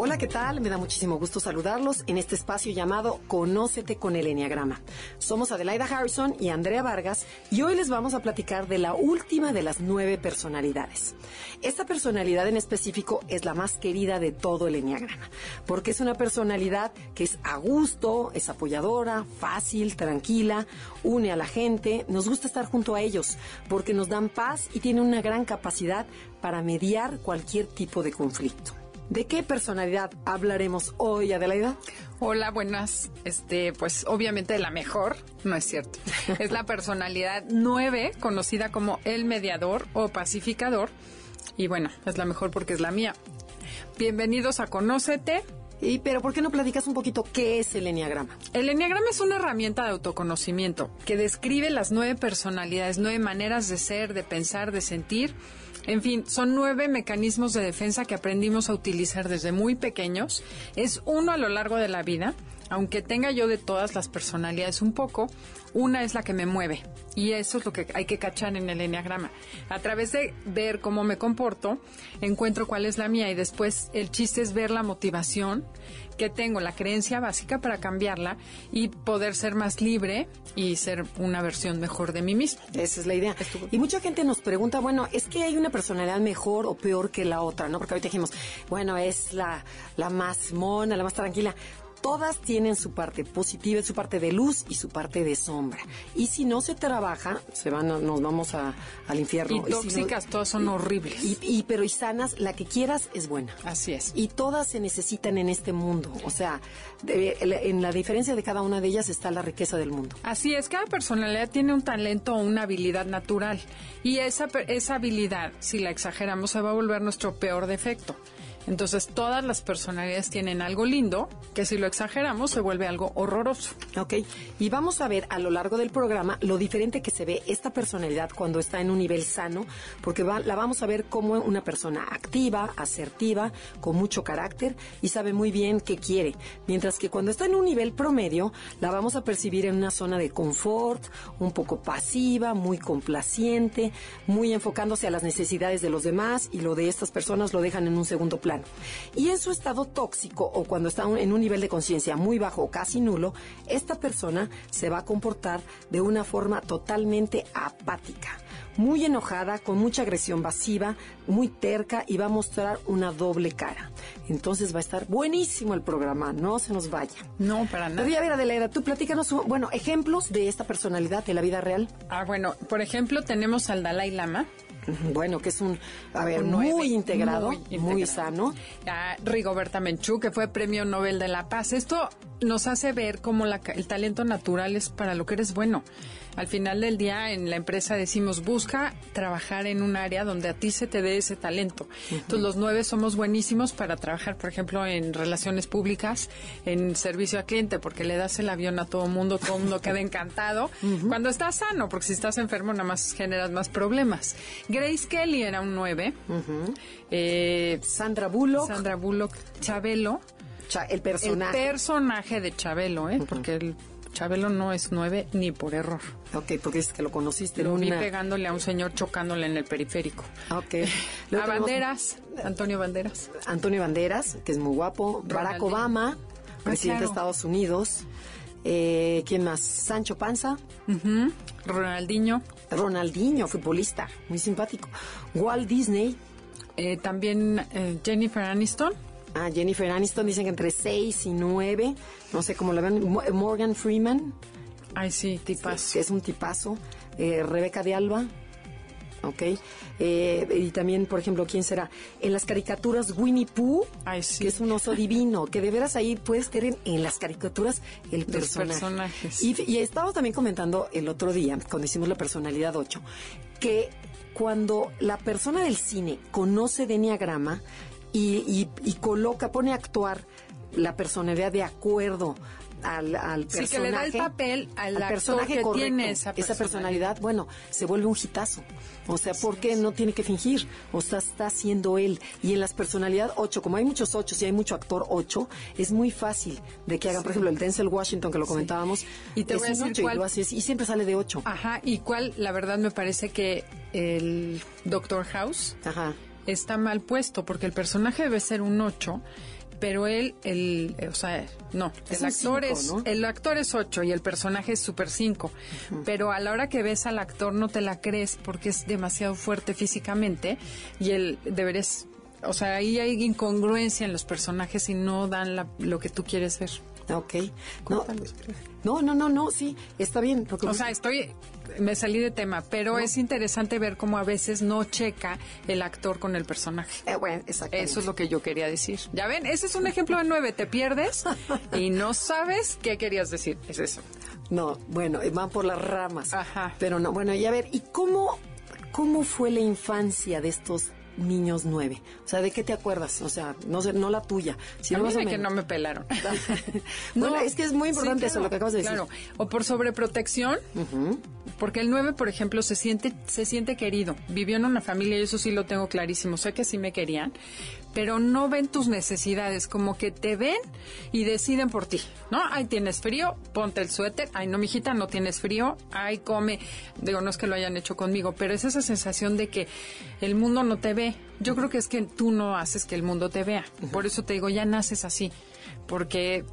Hola, ¿qué tal? Me da muchísimo gusto saludarlos en este espacio llamado Conócete con el Enneagrama. Somos Adelaida Harrison y Andrea Vargas y hoy les vamos a platicar de la última de las nueve personalidades. Esta personalidad en específico es la más querida de todo el Enneagrama, porque es una personalidad que es a gusto, es apoyadora, fácil, tranquila, une a la gente, nos gusta estar junto a ellos, porque nos dan paz y tiene una gran capacidad para mediar cualquier tipo de conflicto. ¿De qué personalidad hablaremos hoy, Adelaida? Hola, buenas. Este, pues obviamente la mejor, no es cierto. Es la personalidad 9, conocida como el mediador o pacificador. Y bueno, es la mejor porque es la mía. Bienvenidos a Conócete. Y, pero ¿por qué no platicas un poquito qué es el Enneagrama? El Enneagrama es una herramienta de autoconocimiento que describe las nueve personalidades, nueve maneras de ser, de pensar, de sentir en fin, son nueve mecanismos de defensa que aprendimos a utilizar desde muy pequeños. Es uno a lo largo de la vida. Aunque tenga yo de todas las personalidades un poco, una es la que me mueve. Y eso es lo que hay que cachar en el enneagrama. A través de ver cómo me comporto, encuentro cuál es la mía y después el chiste es ver la motivación que tengo, la creencia básica para cambiarla y poder ser más libre y ser una versión mejor de mí mismo. Esa es la idea. Y mucha gente nos pregunta, bueno, es que hay una personalidad mejor o peor que la otra, ¿no? Porque ahorita dijimos, bueno, es la, la más mona, la más tranquila todas tienen su parte positiva, su parte de luz y su parte de sombra. Y si no se trabaja, se van nos vamos al infierno. Y tóxicas, todas son horribles. Y, pero y sanas, la que quieras es buena. Así es. Y todas se necesitan en este mundo. O sea, en la diferencia de cada una de ellas está la riqueza del mundo. Así es, cada personalidad tiene un talento o una habilidad natural. Y esa, esa habilidad, si la exageramos, se va a volver nuestro peor defecto. Entonces todas las personalidades tienen algo lindo que si lo exageramos se vuelve algo horroroso. Ok, y vamos a ver a lo largo del programa lo diferente que se ve esta personalidad cuando está en un nivel sano, porque la vamos a ver como una persona activa, asertiva, con mucho carácter y sabe muy bien qué quiere. Mientras que cuando está en un nivel promedio, la vamos a percibir en una zona de confort, un poco pasiva, muy complaciente, muy enfocándose a las necesidades de los demás y lo de estas personas lo dejan en un segundo plano. Y en su estado tóxico o cuando está en un nivel de conciencia muy bajo o casi nulo, esta persona se va a comportar de una forma totalmente apática muy enojada, con mucha agresión pasiva, muy terca y va a mostrar una doble cara. Entonces va a estar buenísimo el programa, no se nos vaya. No, para nada. Pero ya ver, Adelaida, tú platícanos, bueno, ejemplos de esta personalidad de la vida real. Ah, bueno, por ejemplo, tenemos al Dalai Lama, bueno, que es un, a ver, muy, integrado, muy, sano. Rigoberta Menchú, que fue Premio Nobel de la Paz. Esto nos hace ver cómo el talento natural es para lo que eres bueno. Al final del día en la empresa decimos busca trabajar en un área donde a ti se te dé ese talento. Entonces los nueve somos buenísimos para trabajar, por ejemplo, en relaciones públicas, en servicio al cliente, porque le das el avión a todo mundo, todo el mundo queda encantado. Cuando estás sano, porque si estás enfermo nada más generas más problemas. Grace Kelly era un nueve. Eh, Sandra Bullock. Sandra Bullock, Chabelo. el personaje. El personaje de Chabelo, ¿eh? Porque el Chabelo no es nueve ni por error. Ok, porque es que lo conociste. Lo uní pegándole a un señor chocándole en el periférico. Ok. a Banderas, Antonio Banderas. Antonio Banderas, que es muy guapo. Barack Obama, ah, presidente de Estados Unidos. Eh, ¿Quién más? Sancho Panza. Ronaldinho. Ronaldinho, futbolista, muy simpático. Walt Disney. Eh, también eh, Jennifer Aniston. Ah, Jennifer Aniston dicen que entre 6 y 9. No sé cómo la ven. Morgan Freeman. Ay, sí, tipazo. Que es un tipazo. Eh, Rebeca de Alba. ¿ok? Eh, y también, por ejemplo, ¿quién será? En las caricaturas Winnie Pooh, Ay, sí. que es un oso divino, que de veras ahí puedes tener en las caricaturas el personaje. personajes. Y, y estaba también comentando el otro día, cuando hicimos la personalidad 8, que cuando la persona del cine conoce de Enneagrama, y, y, coloca, pone a actuar la personalidad de acuerdo al, al personaje. Sí, que le da el papel al, personaje que tiene esa personalidad. esa personalidad. Bueno, se vuelve un hitazo. O sea, porque no tiene que fingir. O sea, está siendo él. Y en las personalidades 8, como hay muchos 8 y hay mucho actor 8, es muy fácil de que hagan, por ejemplo, el Denzel Washington, que lo comentábamos. Y te voy a decir cuál... y, y siempre sale de 8. Ajá, y cuál, la verdad, me parece que el Doctor House Ajá. Está mal puesto, porque el personaje debe ser un 8 pero él, el, o sea, no, el actor es, el actor es 8 y el personaje es super 5, pero a la hora que ves al actor no te la crees porque es demasiado fuerte físicamente y él deberes, o sea, ahí hay incongruencia en los personajes y no dan lo que tú quieres ver. Ok. No, no, no, no, sí, está bien. o sea, estoy, me salí de tema, pero es interesante ver cómo a veces no checa el actor con el personaje. Eh, bueno, Eso es lo que yo quería decir. Ya ven, ese es un ejemplo de nueve. Te pierdes y no sabes qué querías decir. Es eso. No, bueno, van por las ramas. Ajá. Pero no, bueno, y a ver, ¿y cómo, cómo fue la infancia de estos niños nueve. O sea, ¿de qué te acuerdas? O sea, no sé, no la tuya. Sino a mí que no me pelaron. no, es que es muy importante eso, lo que acabas de decir. Claro, o por sobreprotección, porque el nueve, por ejemplo, se siente, se siente querido. Vivió en una familia y eso sí lo tengo clarísimo. Sé que sí me querían, pero no ven tus necesidades, como que te ven y deciden por ti, ¿no? Ay, tienes frío, ponte el suéter, ay, no, mijita, no tienes frío, ay, come, digo, no es que lo hayan hecho conmigo, pero es esa sensación de que el mundo no te ve. Yo creo que es que tú no haces que el mundo te vea. Por eso te digo, ya naces así, porque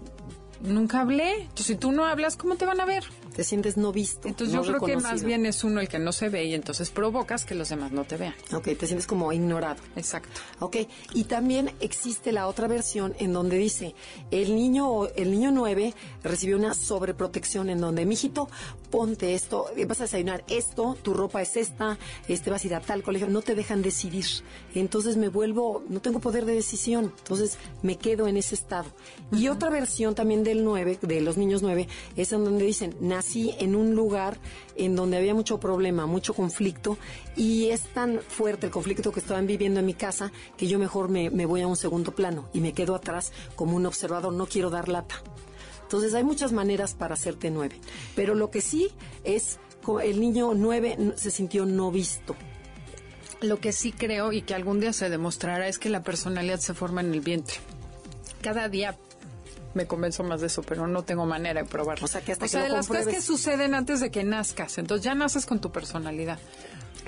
nunca hablé. Entonces, si tú no hablas, ¿cómo te van a ver? te sientes no visto. Entonces yo creo que más bien es uno el que no se ve y entonces provocas que los demás no te vean. Ok, te sientes como ignorado. Exacto. Ok, y también existe la otra versión en donde dice, el niño, el niño 9 recibió una sobreprotección en donde, mijito, ponte esto, vas a desayunar esto, tu ropa es esta, este vas a ir a tal colegio, no te dejan decidir. Entonces me vuelvo, no tengo poder de decisión, entonces me quedo en ese estado. Y otra versión también del 9, de los niños 9, es en donde dicen, nací en un lugar en donde había mucho problema, mucho conflicto, y es tan fuerte el conflicto que estaban viviendo en mi casa que yo mejor me, me voy a un segundo plano y me quedo atrás como un observador, no quiero dar lata. Entonces hay muchas maneras para hacerte nueve, pero lo que sí es el niño nueve se sintió no visto. Lo que sí creo y que algún día se demostrará es que la personalidad se forma en el vientre. Cada día me convenzo más de eso, pero no tengo manera de probarlo. O sea, que hasta o sea, de las cosas que suceden antes de que nazcas, entonces ya naces con tu personalidad.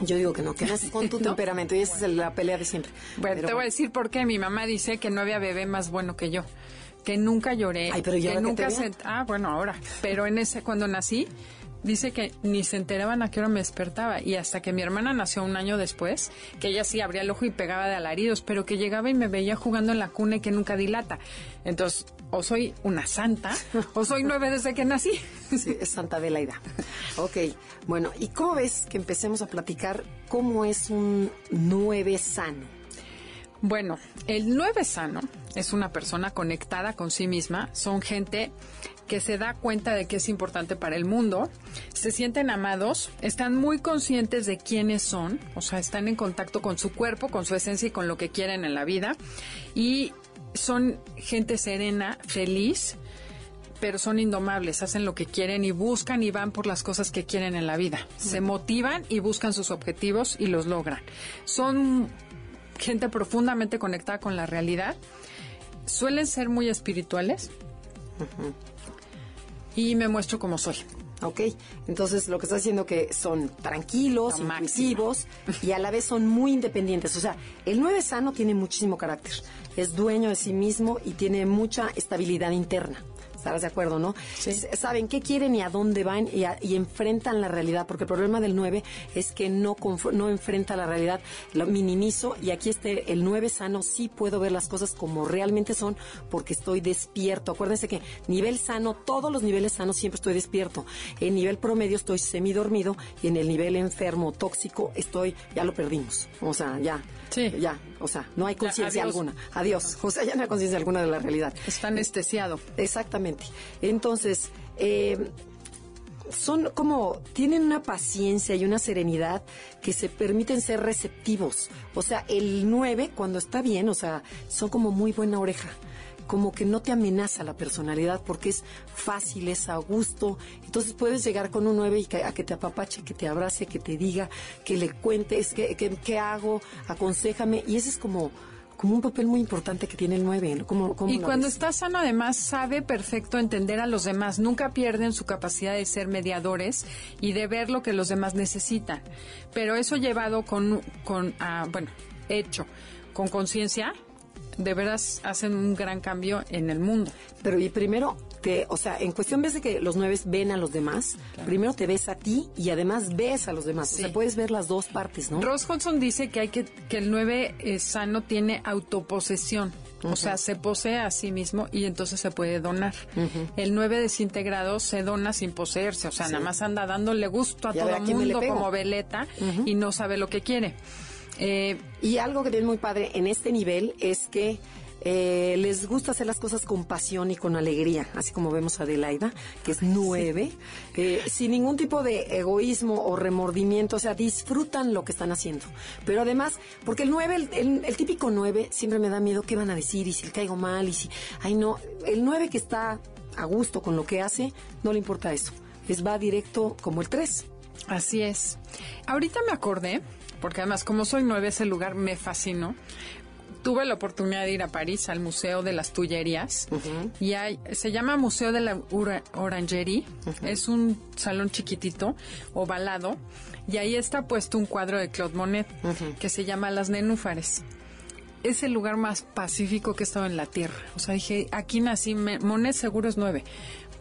Yo digo que no, que naces con tu temperamento y esa es la pelea de siempre. Bueno, te voy a decir por qué. Mi mamá dice que no había bebé más bueno que yo que nunca lloré, Ay, pero que nunca se, ah, bueno, ahora, pero en ese cuando nací dice que ni se enteraban a qué hora me despertaba y hasta que mi hermana nació un año después, que ella sí abría el ojo y pegaba de alaridos, pero que llegaba y me veía jugando en la cuna y que nunca dilata. Entonces, o soy una santa o soy nueve desde que nací. Sí, es Santa Adelaida. Ok, bueno, ¿y cómo ves que empecemos a platicar cómo es un nueve sano? Bueno, el nueve sano es una persona conectada con sí misma, son gente que se da cuenta de que es importante para el mundo, se sienten amados, están muy conscientes de quiénes son, o sea, están en contacto con su cuerpo, con su esencia y con lo que quieren en la vida, y son gente serena, feliz, pero son indomables, hacen lo que quieren y buscan y van por las cosas que quieren en la vida. Se motivan y buscan sus objetivos y los logran. Son gente profundamente conectada con la realidad. Suelen ser muy espirituales y me muestro como soy. Ok, entonces lo que está diciendo que son tranquilos, intuitivos y a la vez son muy independientes. O sea, el nueve sano tiene muchísimo carácter, es dueño de sí mismo y tiene mucha estabilidad interna estarás de acuerdo, ¿no? Saben qué quieren y a dónde van y, enfrentan la realidad, porque el problema del 9 es que no, no enfrenta la realidad, lo minimizo y aquí este, el 9 sano sí puedo ver las cosas como realmente son porque estoy despierto. Acuérdense que nivel sano, todos los niveles sanos siempre estoy despierto. En nivel promedio estoy semidormido y en el nivel enfermo, tóxico, estoy, ya lo perdimos. O sea, ya, Sí. Ya, o sea, no hay conciencia alguna. Adiós. O sea, ya no hay conciencia alguna de la realidad. Está anestesiado. Exactamente. Entonces, eh, son como, tienen una paciencia y una serenidad que se permiten ser receptivos. O sea, el 9, cuando está bien, o sea, son como muy buena oreja como que no te amenaza la personalidad porque es fácil, es a gusto. Entonces puedes llegar con un 9 y que, a que te apapache, que te abrace, que te diga, que le cuentes, que, que, hago, aconsejame. Y ese es como como un papel muy importante que tiene el 9. ¿Cómo, y cuando está sano, además, sabe perfecto entender a los demás. Nunca pierden su capacidad de ser mediadores y de ver lo que los demás necesitan. Pero eso llevado con, con ah, bueno, hecho, con conciencia, de veras hacen un gran cambio en el mundo. Pero y primero te, o sea, en cuestión ves de que los nueve ven a los demás, primero te ves a ti y además ves a los demás. O sea, puedes ver las dos partes, ¿no? Ross Hodgson dice que hay que que el nueve eh, sano tiene autoposesión. O sea, se posee a sí mismo y entonces se puede donar. El 9 desintegrado se dona sin poseerse, o sea, nada más anda dándole gusto a todo el mundo como veleta y no sabe lo que quiere. Eh, y algo que tiene muy padre en este nivel es que eh, les gusta hacer las cosas con pasión y con alegría, así como vemos a Adelaida, que es nueve, eh, sin ningún tipo de egoísmo o remordimiento, o sea, disfrutan lo que están haciendo. Pero además, porque el nueve, el, el, típico nueve, siempre me da miedo qué van a decir y si le caigo mal y si, ay no, el nueve que está a gusto con lo que hace, no le importa eso, les va directo como el tres. Así es. Ahorita me acordé porque además como soy nueve, ese lugar me fascinó. Tuve la oportunidad de ir a París al Museo de las Tullerías y hay, se llama Museo de la Orangerie. Es un salón chiquitito, ovalado, y ahí está puesto un cuadro de Claude Monet que se llama Las Nenúfares es el lugar más pacífico que he estado en la Tierra. O sea, dije, aquí nací, Monet seguro es nueve,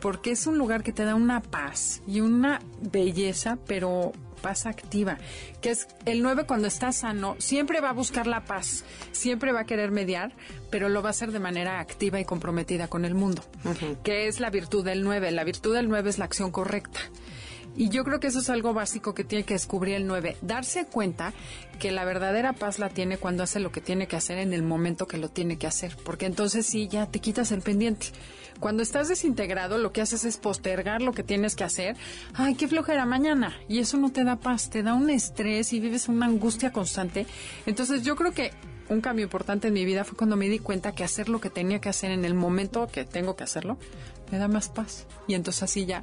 porque es un lugar que te da una paz y una belleza, pero paz activa, que es el 9 cuando está sano, siempre va a buscar la paz, siempre va a querer mediar, pero lo va a hacer de manera activa y comprometida con el mundo, que es la virtud del 9. La virtud del 9 es la acción correcta. Y yo creo que eso es algo básico que tiene que descubrir el 9, darse cuenta que la verdadera paz la tiene cuando hace lo que tiene que hacer en el momento que lo tiene que hacer, porque entonces sí ya te quitas el pendiente. Cuando estás desintegrado, lo que haces es postergar lo que tienes que hacer. Ay, qué flojera mañana. Y eso no te da paz, te da un estrés y vives una angustia constante. Entonces, yo creo que un cambio importante en mi vida fue cuando me di cuenta que hacer lo que tenía que hacer en el momento que tengo que hacerlo me da más paz. Y entonces así ya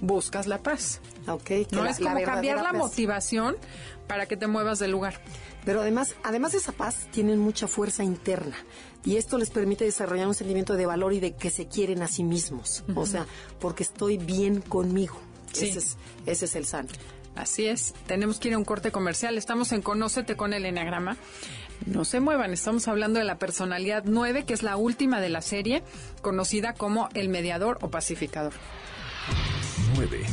buscas la paz. Ok. no es como cambiar la motivación para que te muevas del lugar. Pero además, además de esa paz, tienen mucha fuerza interna. Y esto les permite desarrollar un sentimiento de valor y de que se quieren a sí mismos. O sea, porque estoy bien conmigo. Ese, es, ese es el santo. Así es. Tenemos que ir a un corte comercial. Estamos en Conócete con el Enneagrama. No se muevan, estamos hablando de la personalidad 9, que es la última de la serie, conocida como el mediador o pacificador. 9.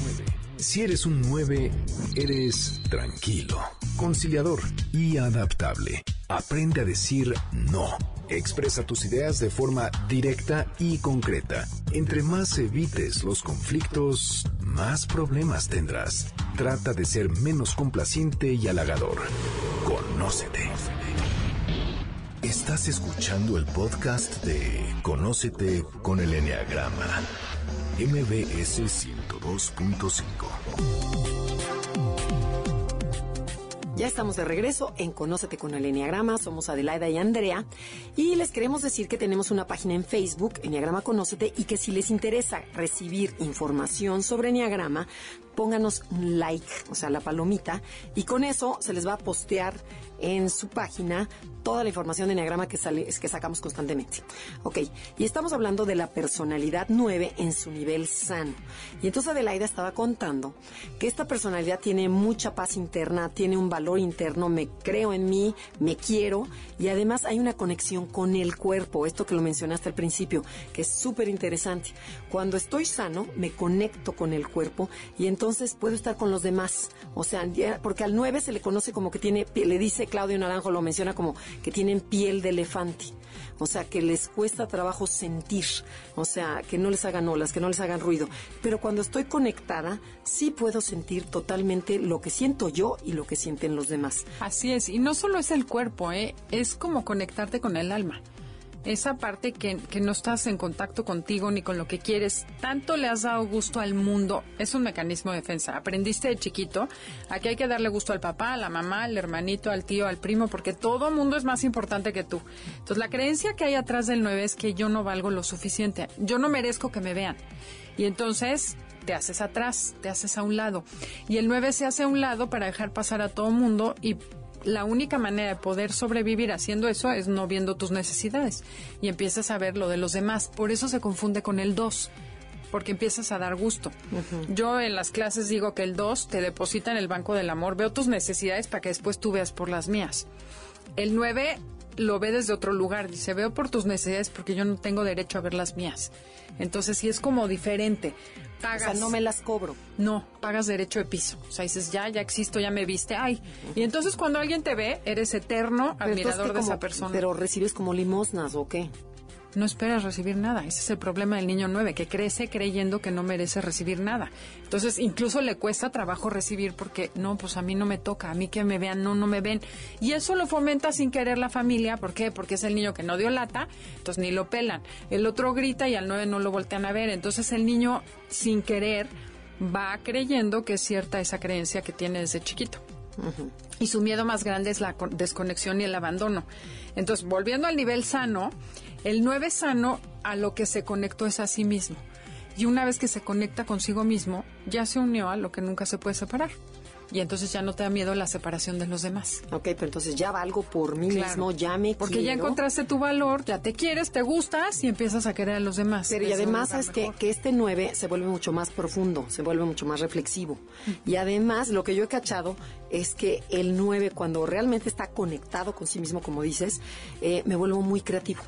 Si eres un 9, eres tranquilo, conciliador y adaptable. Aprende a decir no. Expresa tus ideas de forma directa y concreta. Entre más evites los conflictos, más problemas tendrás. Trata de ser menos complaciente y halagador. Conócete. Estás escuchando el podcast de Conócete con el Enneagrama MBS 102.5. Ya estamos de regreso en Conócete con el Enneagrama. Somos Adelaida y Andrea. Y les queremos decir que tenemos una página en Facebook, Enneagrama Conócete, y que si les interesa recibir información sobre Enneagrama, pónganos un like, o sea, la palomita, y con eso se les va a postear en su página toda la información de Enneagrama que, sale, que sacamos constantemente. Ok, y estamos hablando de la personalidad 9 en su nivel sano. Y entonces Adelaida estaba contando que esta personalidad tiene mucha paz interna, tiene un valor interno, me creo en mí, me quiero, y además hay una conexión con el cuerpo, esto que lo mencionaste al principio, que es súper interesante. Cuando estoy sano, me conecto con el cuerpo y entonces puedo estar con los demás. O sea, porque al 9 se le conoce como que tiene, le dice Claudio Naranjo, lo menciona como que tienen piel de elefante. O sea, que les cuesta trabajo sentir. O sea, que no les hagan olas, que no les hagan ruido. Pero cuando estoy conectada, sí puedo sentir totalmente lo que siento yo y lo que sienten los demás. Así es. Y no solo es el cuerpo, ¿eh? es como conectarte con el alma. Esa parte que, que, no estás en contacto contigo ni con lo que quieres, tanto le has dado gusto al mundo, es un mecanismo de defensa. Aprendiste de chiquito, aquí hay que darle gusto al papá, a la mamá, al hermanito, al tío, al primo, porque todo mundo es más importante que tú. Entonces la creencia que hay atrás del 9 es que yo no valgo lo suficiente, yo no merezco que me vean. Y entonces te haces atrás, te haces a un lado. Y el 9 se hace a un lado para dejar pasar a todo mundo y la única manera de poder sobrevivir haciendo eso es no viendo tus necesidades y empiezas a ver lo de los demás. Por eso se confunde con el 2 porque empiezas a dar gusto. Yo en las clases digo que el 2 te deposita en el banco del amor, veo tus necesidades para que después tú veas por las mías. El 9 lo ve desde otro lugar, dice, veo por tus necesidades porque yo no tengo derecho a ver las mías. Entonces sí es como diferente. Pagas. O sea, no me las cobro. No, pagas derecho de piso. O sea, dices, ya, ya existo, ya me viste, ay. Y entonces cuando alguien te ve, eres eterno admirador de esa persona. Pero recibes como limosnas o qué? No esperas recibir nada. Ese es el problema del niño 9, que crece creyendo que no merece recibir nada. Entonces, incluso le cuesta trabajo recibir porque, no, pues a mí no me toca, a mí que me vean, no, no me ven. Y eso lo fomenta sin querer la familia. ¿Por qué? Porque es el niño que no dio lata, entonces ni lo pelan. El otro grita y al 9 no lo voltean a ver. Entonces, el niño, sin querer, va creyendo que es cierta esa creencia que tiene desde chiquito. Y su miedo más grande es la desconexión y el abandono. Entonces, volviendo al nivel sano, el 9 sano a lo que se conectó es a sí mismo. Y una vez que se conecta consigo mismo, ya se unió a lo que nunca se puede separar. Y entonces ya no te da miedo la separación de los demás. Ok, pero entonces ya valgo por mí mismo, ya me Porque ya encontraste tu valor, ya te quieres, te gustas y empiezas a querer a los demás. Pero y además es que, que, este 9 se vuelve mucho más profundo, se vuelve mucho más reflexivo. Y además lo que yo he cachado es que el 9 cuando realmente está conectado con sí mismo, como dices, eh, me vuelvo muy creativo.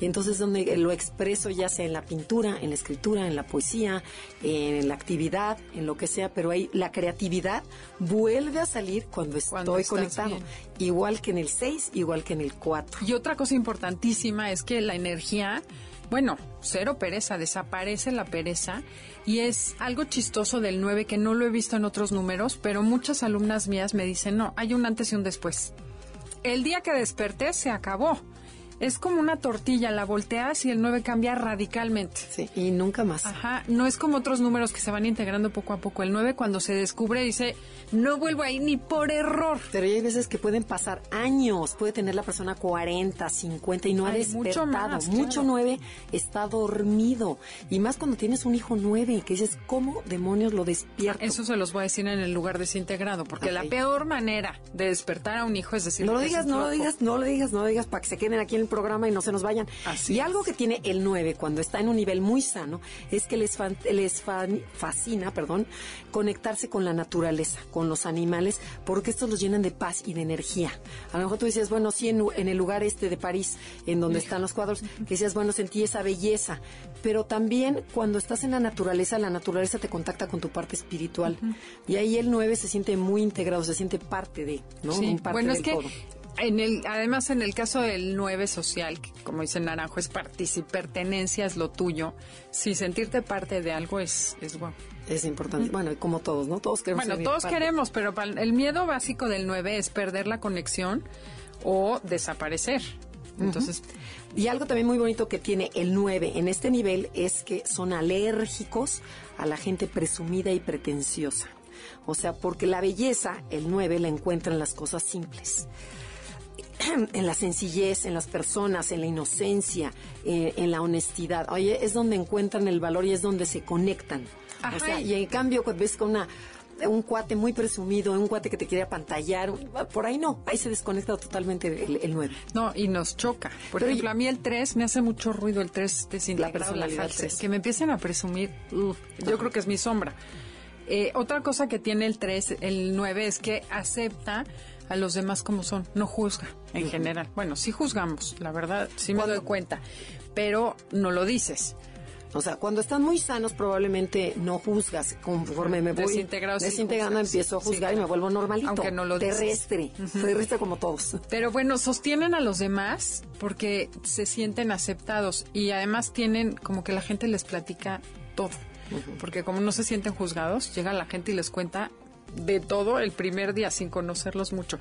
Y entonces donde lo expreso ya sea en la pintura, en la escritura, en la poesía, en la actividad, en lo que sea, pero ahí la creatividad vuelve a salir cuando, estoy conectado. Igual que en el 6, igual que en el 4. Y otra cosa importantísima es que la energía, bueno, cero pereza, desaparece la pereza y es algo chistoso del 9 que no lo he visto en otros números, pero muchas alumnas mías me dicen, no, hay un antes y un después. El día que desperté se acabó es como una tortilla, la volteas y el 9 cambia radicalmente. Sí, y nunca más. Ajá, no es como otros números que se van integrando poco a poco. El 9 cuando se descubre dice, no vuelvo ahí ni por error. Pero hay veces que pueden pasar años, puede tener la persona 40, 50 y no ha despertado. Mucho, más, mucho 9 está dormido. Y más cuando tienes un hijo 9, que dices, ¿cómo demonios lo despierta? Eso se los voy a decir en el lugar desintegrado, porque la peor manera de despertar a un hijo es decir... No lo digas, no lo digas, no lo digas, no lo digas, para que se queden aquí en el programa y no se nos vayan. y algo que tiene el 9 cuando está en un nivel muy sano es que les, les fascina, perdón, conectarse con la naturaleza, con los animales, porque estos los llenan de paz y de energía. A lo mejor tú decías, bueno, sí, en, el lugar este de París, en donde están los cuadros, que decías, bueno, sentí esa belleza, pero también cuando estás en la naturaleza, la naturaleza te contacta con tu parte espiritual. Y ahí el 9 se siente muy integrado, se siente parte de, ¿no? bueno, es que en el, además, en el caso del 9 social, como dice Naranjo, es pertenencia es lo tuyo. Si sentirte parte de algo es, es guau. Es importante. Bueno, como todos, ¿no? Todos queremos. Bueno, todos queremos, pero el miedo básico del 9 es perder la conexión o desaparecer. Entonces. Y algo también muy bonito que tiene el 9 en este nivel es que son alérgicos a la gente presumida y pretenciosa. O sea, porque la belleza, el 9 la encuentra en las cosas simples. en la sencillez, en las personas, en la inocencia, eh, en la honestidad. Oye, es donde encuentran el valor y es donde se conectan. y en cambio, cuando ves con una un cuate muy presumido, un cuate que te quiere apantallar, por ahí no, ahí se desconecta totalmente el, 9. No, y nos choca. Por ejemplo, a mí el 3 me hace mucho ruido, el 3 de la personalidad. que me empiecen a presumir, yo creo que es mi sombra. Eh, otra cosa que tiene el 3, el 9, es que acepta a los demás como son, no juzga en general. Bueno, sí juzgamos, la verdad, sí me doy cuenta, pero no lo dices. O sea, cuando están muy sanos probablemente no juzgas. Conforme me voy desintegrando, empiezo a juzgar y me vuelvo normalito. Aunque no lo Terrestre. Terrestre como todos. Pero bueno, sostienen a los demás porque se sienten aceptados y además tienen como que la gente les platica todo. Porque como no se sienten juzgados, llega la gente y les cuenta de todo el primer día sin conocerlos mucho.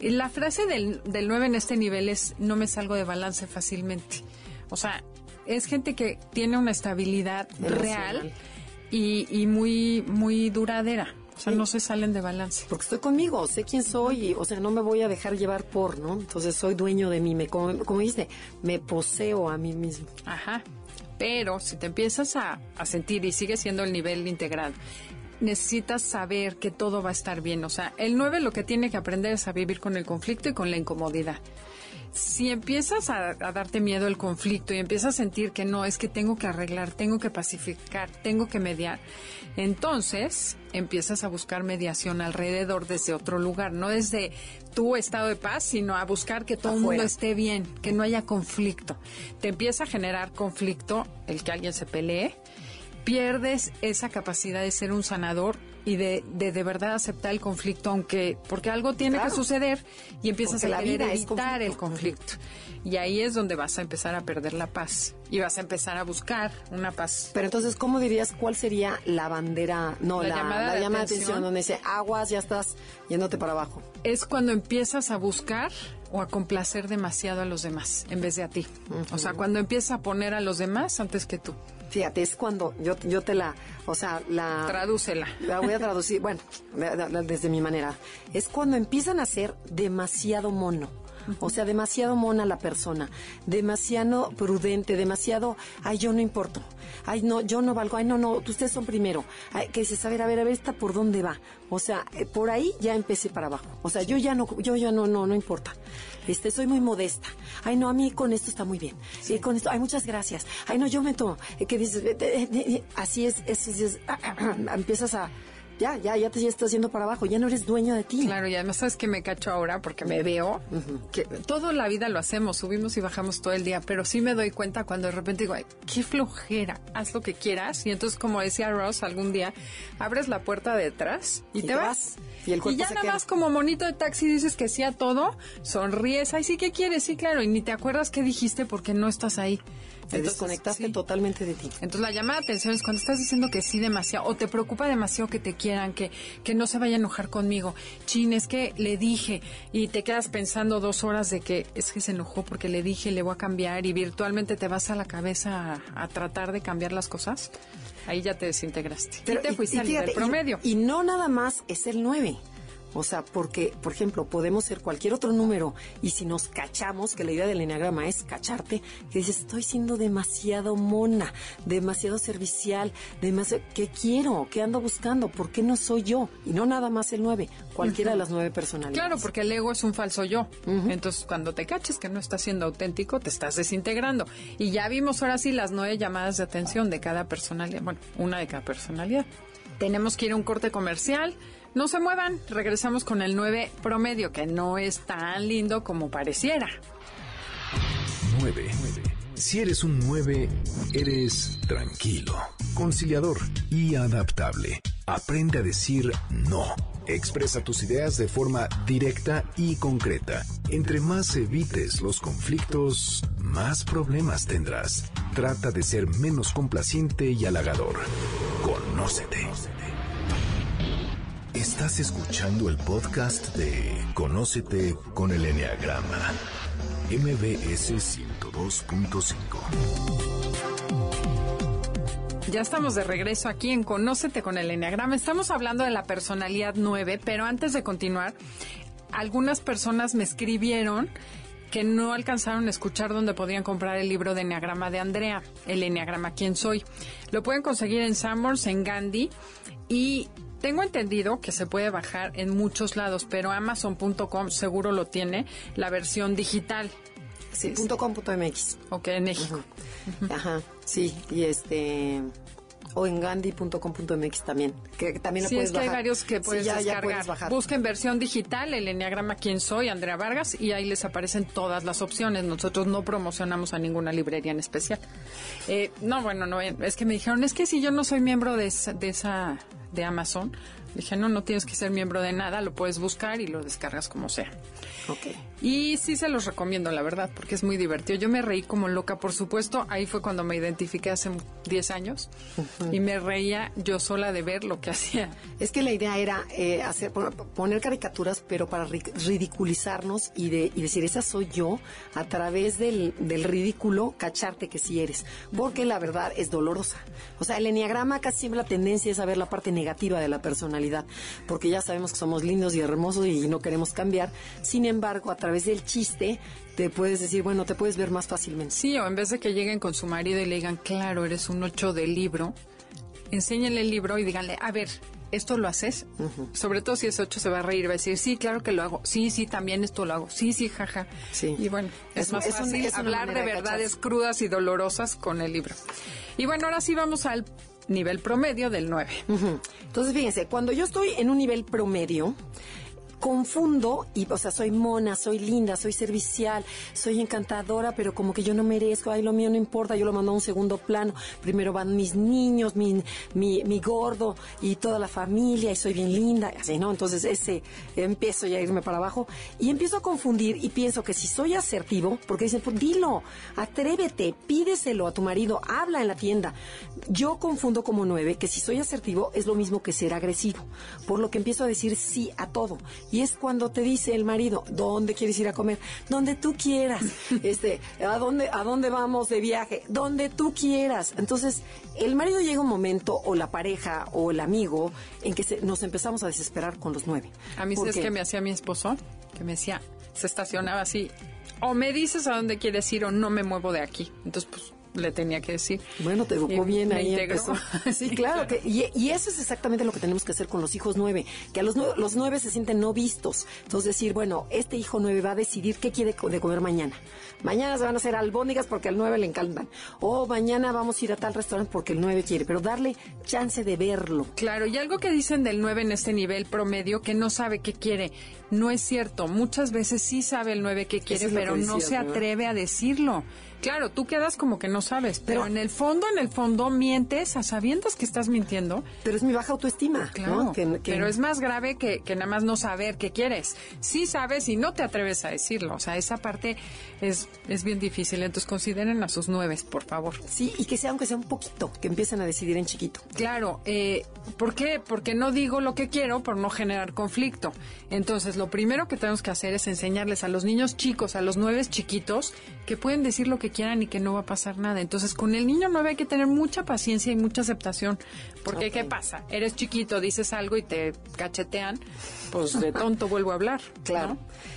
La frase del, del 9 en este nivel es no me salgo de balance fácilmente. O sea, es gente que tiene una estabilidad real y, y muy, muy duradera. O sea, Sí. no se salen de balance. Porque estoy conmigo, sé quién soy, y, o sea, no me voy a dejar llevar por, ¿no? Entonces soy dueño de mí, me, como, como dice, me poseo a mí mismo. Ajá. Pero si te empiezas a, a sentir y sigue siendo el nivel integral, necesitas saber que todo va a estar bien. O sea, el 9 lo que tiene que aprender es a vivir con el conflicto y con la incomodidad. Si empiezas a, a darte miedo el conflicto y empiezas a sentir que no, es que tengo que arreglar, tengo que pacificar, tengo que mediar, entonces empiezas a buscar mediación alrededor desde otro lugar, no desde tu estado de paz, sino a buscar que todo el mundo esté bien, que no haya conflicto. Te empieza a generar conflicto el que alguien se pelee, pierdes esa capacidad de ser un sanador y de de, de verdad aceptar el conflicto, aunque porque algo tiene Claro. que suceder y empiezas Porque a la querer evitar el conflicto. Y ahí es donde vas a empezar a perder la paz y vas a empezar a buscar una paz. Pero entonces, ¿cómo dirías cuál sería la bandera, no, La la, llamada la de llamada de atención. atención donde dice aguas, ya estás yéndote para abajo? es cuando empiezas a buscar o a complacer demasiado a los demás en vez de a ti. O sea, cuando empiezas a poner a los demás antes que tú. Fíjate, es cuando yo, yo te la, o sea, la... Tradúcela. La voy a traducir, bueno, desde mi manera. Es cuando empiezan a ser demasiado mono. O sea, demasiado mona la persona, demasiado prudente, demasiado, ay, yo no importo, ay, no, yo no valgo, ay, no, no, ustedes son primero. Ay, que dices, a ver, a ver, a ver, esta por dónde va. O sea, eh, por ahí ya empecé para abajo. O sea, yo ya no, yo ya no, no, no importa. Este, soy muy modesta. Ay, no, a mí con esto está muy bien. Sí, con esto, ay, muchas gracias. Ay, no, yo me tomo. Eh, Que dices, así es- es- empiezas a, ya, ya, ya te ya estás yendo para abajo, ya no eres dueño de ti. Claro, y además sabes que me cacho ahora porque me veo que toda la vida lo hacemos, subimos y bajamos todo el día, pero sí me doy cuenta cuando de repente digo, ay, qué flojera, haz lo que quieras. Y entonces, como decía Ross algún día, abres la puerta de atrás y, Y te, te vas. vas. Y el cuerpo ya se nada queda. más como monito de taxi dices que sí a todo, sonríes, ay, sí, ¿qué quieres? Sí, claro, y ni te acuerdas qué dijiste porque no estás ahí. Te Entonces, desconectaste sí. totalmente de ti. Entonces la llamada de atención es cuando estás diciendo que sí demasiado o te preocupa demasiado que te quieran, que, que no se vaya a enojar conmigo. Chin, es que le dije y te quedas pensando dos horas de que es que se enojó porque le dije, le voy a cambiar y virtualmente te vas a la cabeza a, a tratar de cambiar las cosas. Ahí ya te desintegraste. y te fuiste al nivel promedio. Y, y no nada más es el 9. O sea, porque, por ejemplo, podemos ser cualquier otro número y si nos cachamos, que la idea del enneagrama es cacharte, que dices, estoy siendo demasiado mona, demasiado servicial, demasiado, ¿qué quiero? ¿Qué ando buscando? ¿Por qué no soy yo? Y no nada más el 9, cualquiera de las nueve personalidades. Claro, porque el ego es un falso yo. Entonces, cuando te caches que no estás siendo auténtico, te estás desintegrando. Y ya vimos ahora sí las nueve llamadas de atención de cada personalidad. Bueno, una de cada personalidad. Tenemos que ir a un corte comercial. No se muevan. Regresamos con el 9 promedio, que no es tan lindo como pareciera. 9. Si eres un 9, eres tranquilo, conciliador y adaptable. Aprende a decir no. Expresa tus ideas de forma directa y concreta. Entre más evites los conflictos, más problemas tendrás. Trata de ser menos complaciente y halagador. Conócete. Estás escuchando el podcast de Conócete con el Enneagrama. MBS 102.5. Ya estamos de regreso aquí en Conócete con el Enneagrama. Estamos hablando de la personalidad 9, pero antes de continuar, algunas personas me escribieron que no alcanzaron a escuchar dónde podían comprar el libro de Enneagrama de Andrea, el Enneagrama ¿Quién soy? Lo pueden conseguir en Sanborns, en Gandhi y tengo entendido que se puede bajar en muchos lados, pero Amazon.com seguro lo tiene, la versión digital. Sí, punto com, punto MX. Ok, en México. Ajá, sí, y este o en gandhi.com.mx también, que también lo Sí, puedes es que hay bajar. varios que puedes ya, ya descargar. puedes bajar. Busquen versión digital, el Enneagrama Quién Soy, Andrea Vargas, y ahí les aparecen todas las opciones. Nosotros no promocionamos a ninguna librería en especial. Eh, no, bueno, no, es que me dijeron, es que si yo no soy miembro de esa, de esa, de Amazon, dije, no, no tienes que ser miembro de nada, lo puedes buscar y lo descargas como sea. Ok. Y sí se los recomiendo, la verdad, porque es muy divertido. Yo me reí como loca, por supuesto. Ahí fue cuando me identifiqué hace 10 años. Y me reía yo sola de ver lo que hacía. Es que la idea era eh, hacer poner caricaturas, pero para ridiculizarnos y, de, y decir, esa soy yo, a través del, del ridículo, cacharte que sí eres. Porque la verdad es dolorosa. O sea, el enneagrama casi siempre la tendencia es a ver la parte negativa de la personalidad, porque ya sabemos que somos lindos y hermosos y no queremos cambiar. Sin embargo, a través del chiste te puedes decir, bueno, te puedes ver más fácilmente. Sí, o en vez de que lleguen con su marido y le digan, claro, eres un ocho del libro, enséñenle el libro y díganle, a ver, ¿esto lo haces? Sobre todo si es ocho se va a reír, va a decir, sí, claro que lo hago. Sí, sí, también esto lo hago. Sí, sí, jaja. Sí. Y bueno, es, más fácil hablar de verdades crudas y dolorosas con el libro. Y bueno, ahora sí vamos al nivel promedio del 9. Entonces, fíjense, cuando yo estoy en un nivel promedio, confundo y, o sea, soy mona, soy linda, soy servicial, soy encantadora, pero como que yo no merezco, ay, lo mío no importa, yo lo mando a un segundo plano. Primero van mis niños, mi, mi, gordo y toda la familia, y soy bien linda, así, ¿no? Entonces, ese, empiezo ya a irme para abajo y empiezo a confundir y pienso que si soy asertivo, porque dicen, pues dilo, atrévete, pídeselo a tu marido, habla en la tienda. Yo confundo como nueve que si soy asertivo es lo mismo que ser agresivo, por lo que empiezo a decir sí a todo y es cuando te dice el marido, ¿dónde quieres ir a comer? Donde tú quieras. Este, ¿a dónde, a dónde vamos de viaje? Donde tú quieras. Entonces, el marido llega un momento, o la pareja, o el amigo, en que nos empezamos a desesperar con los nueve. A mí, es que me hacía mi esposo? Que me decía, se estacionaba así, o me dices a dónde quieres ir o no me muevo de aquí. Entonces, pues le tenía que decir. Bueno, te educó bien ahí. Empezó. sí, claro. Que, y, eso es exactamente lo que tenemos que hacer con los hijos nueve, que a los, los nueve se sienten no vistos. Entonces decir, bueno, este hijo nueve va a decidir qué quiere de comer mañana. Mañana se van a hacer albóndigas porque al nueve le encantan. O mañana vamos a ir a tal restaurante porque el nueve quiere. Pero darle chance de verlo. Claro, y algo que dicen del nueve en este nivel promedio, que no sabe qué quiere. No es cierto. Muchas veces sí sabe el nueve qué quiere, pero no se atreve a decirlo. Claro, tú quedas como que no sabes, pero, en el fondo, en el fondo mientes a sabiendas que estás mintiendo. Pero es mi baja autoestima. Claro, pero es más grave que, que, nada más no saber qué quieres. Sí sabes y no te atreves a decirlo. O sea, esa parte es, es bien difícil. Entonces consideren a sus nueves, por favor. Sí, y que sea aunque sea un poquito, que empiecen a decidir en chiquito. Claro, eh, ¿por qué? Porque no digo lo que quiero por no generar conflicto. Entonces, lo primero que tenemos que hacer es enseñarles a los niños chicos, a los nueve chiquitos, que pueden decir lo que quieran y que no va a pasar nada. Entonces, con el niño nueve hay que tener mucha paciencia y mucha aceptación. Porque, ¿qué pasa? Eres chiquito, dices algo y te cachetean, pues de tonto vuelvo a hablar. Claro.